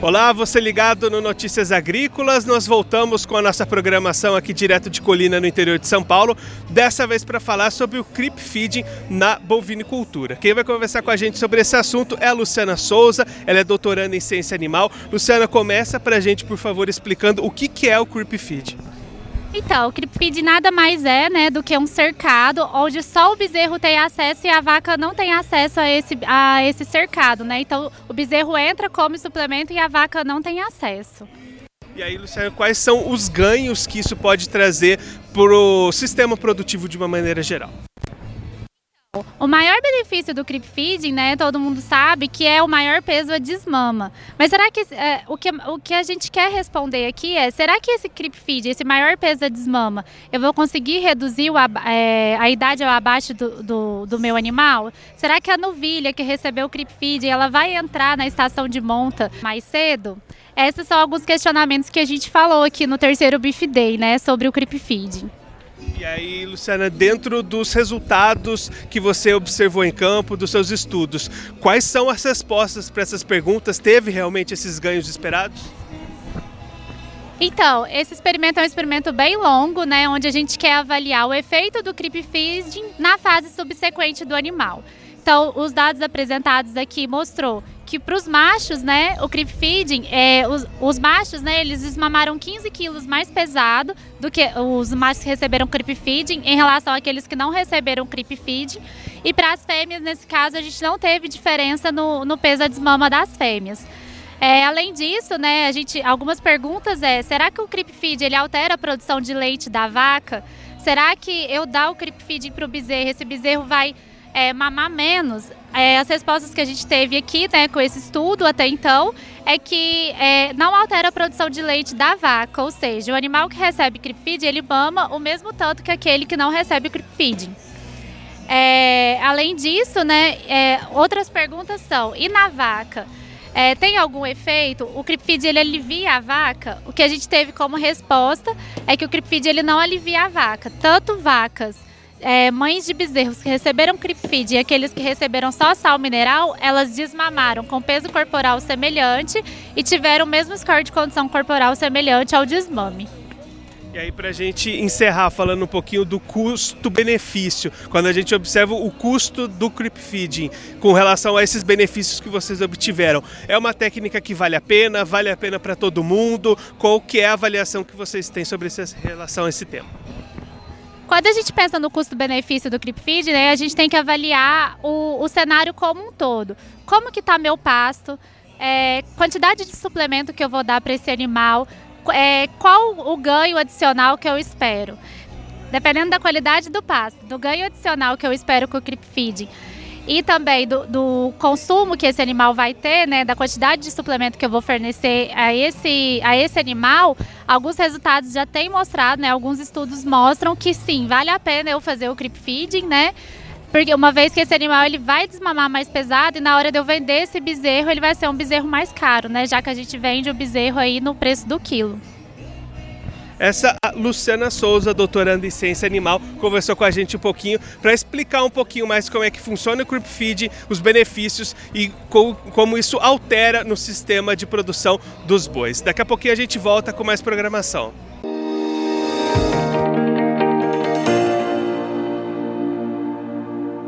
Olá, você ligado no Notícias Agrícolas. Nós voltamos com a nossa programação aqui direto de Colina, no interior de São Paulo, dessa vez para falar sobre o creep feeding na bovinicultura. Quem vai conversar com a gente sobre esse assunto é a Luciana Souza, ela é doutoranda em ciência animal. Luciana, começa para a gente, por favor, explicando o que é o creep feeding. Então, o creep nada mais é né, do que um cercado onde só o bezerro tem acesso e a vaca não tem acesso a esse, a esse cercado. Né? Então, o bezerro entra, come suplemento e a vaca não tem acesso. E aí, Luciano, quais são os ganhos que isso pode trazer para o sistema produtivo de uma maneira geral? O maior benefício do creep feeding, né, todo mundo sabe que é o maior peso a desmama. Mas será que, é, o, que o que a gente quer responder aqui é, será que esse creep feed, esse maior peso a desmama, eu vou conseguir reduzir o, é, a idade abaixo do, do, do, meu animal? Será que a novilha que recebeu o creep feed, ela vai entrar na estação de monta mais cedo? Esses são alguns questionamentos que a gente falou aqui no terceiro Beef Day, né, sobre o creep feeding. E aí, Luciana, dentro dos resultados que você observou em campo, dos seus estudos, quais são as respostas para essas perguntas? Teve realmente esses ganhos esperados? Então, esse experimento é um experimento bem longo, né, onde a gente quer avaliar o efeito do creep feeding na fase subsequente do animal. Então, os dados apresentados aqui mostrou que para os machos, né, o creep feeding, é, os, os, machos, né, eles desmamaram 15 quilos mais pesado do que os machos que receberam creep feeding em relação àqueles que não receberam creep feeding. E para as fêmeas, nesse caso, a gente não teve diferença no, no peso da desmama das fêmeas. É, além disso, né, a gente, algumas perguntas é, será que o creep feed ele altera a produção de leite da vaca? Será que eu dar o creep feeding para o bezerro, esse bezerro vai é, mamar menos. É, as respostas que a gente teve aqui, né, com esse estudo até então, é que é, não altera a produção de leite da vaca, ou seja, o animal que recebe creep feed, ele mama o mesmo tanto que aquele que não recebe creep feeding. É, além disso, né, é, outras perguntas são, e na vaca? É, tem algum efeito? O creep feed ele alivia a vaca? O que a gente teve como resposta é que o creep feed ele não alivia a vaca. Tanto vacas é, mães de bezerros que receberam feed e aqueles que receberam só sal mineral, elas desmamaram com peso corporal semelhante e tiveram o mesmo score de condição corporal semelhante ao desmame. E aí, para a gente encerrar falando um pouquinho do custo-benefício, quando a gente observa o custo do creep feeding com relação a esses benefícios que vocês obtiveram, é uma técnica que vale a pena? Vale a pena para todo mundo? Qual que é a avaliação que vocês têm sobre essa relação a esse tema? Quando a gente pensa no custo-benefício do ClipFeed, né, a gente tem que avaliar o, o cenário como um todo. Como que está meu pasto, é, quantidade de suplemento que eu vou dar para esse animal, é, qual o ganho adicional que eu espero. Dependendo da qualidade do pasto, do ganho adicional que eu espero com o ClipFeed e também do, do, consumo que esse animal vai ter, né, da quantidade de suplemento que eu vou fornecer a esse, a esse animal, alguns resultados já têm mostrado, né, alguns estudos mostram que sim, vale a pena eu fazer o creep feeding, né, porque uma vez que esse animal ele vai desmamar mais pesado e na hora de eu vender esse bezerro, ele vai ser um bezerro mais caro, né, já que a gente vende o bezerro aí no preço do quilo. Essa Luciana Souza, doutoranda em ciência animal, conversou com a gente um pouquinho para explicar um pouquinho mais como é que funciona o Creep Feed, os benefícios e como isso altera no sistema de produção dos bois. Daqui a pouquinho a gente volta com mais programação.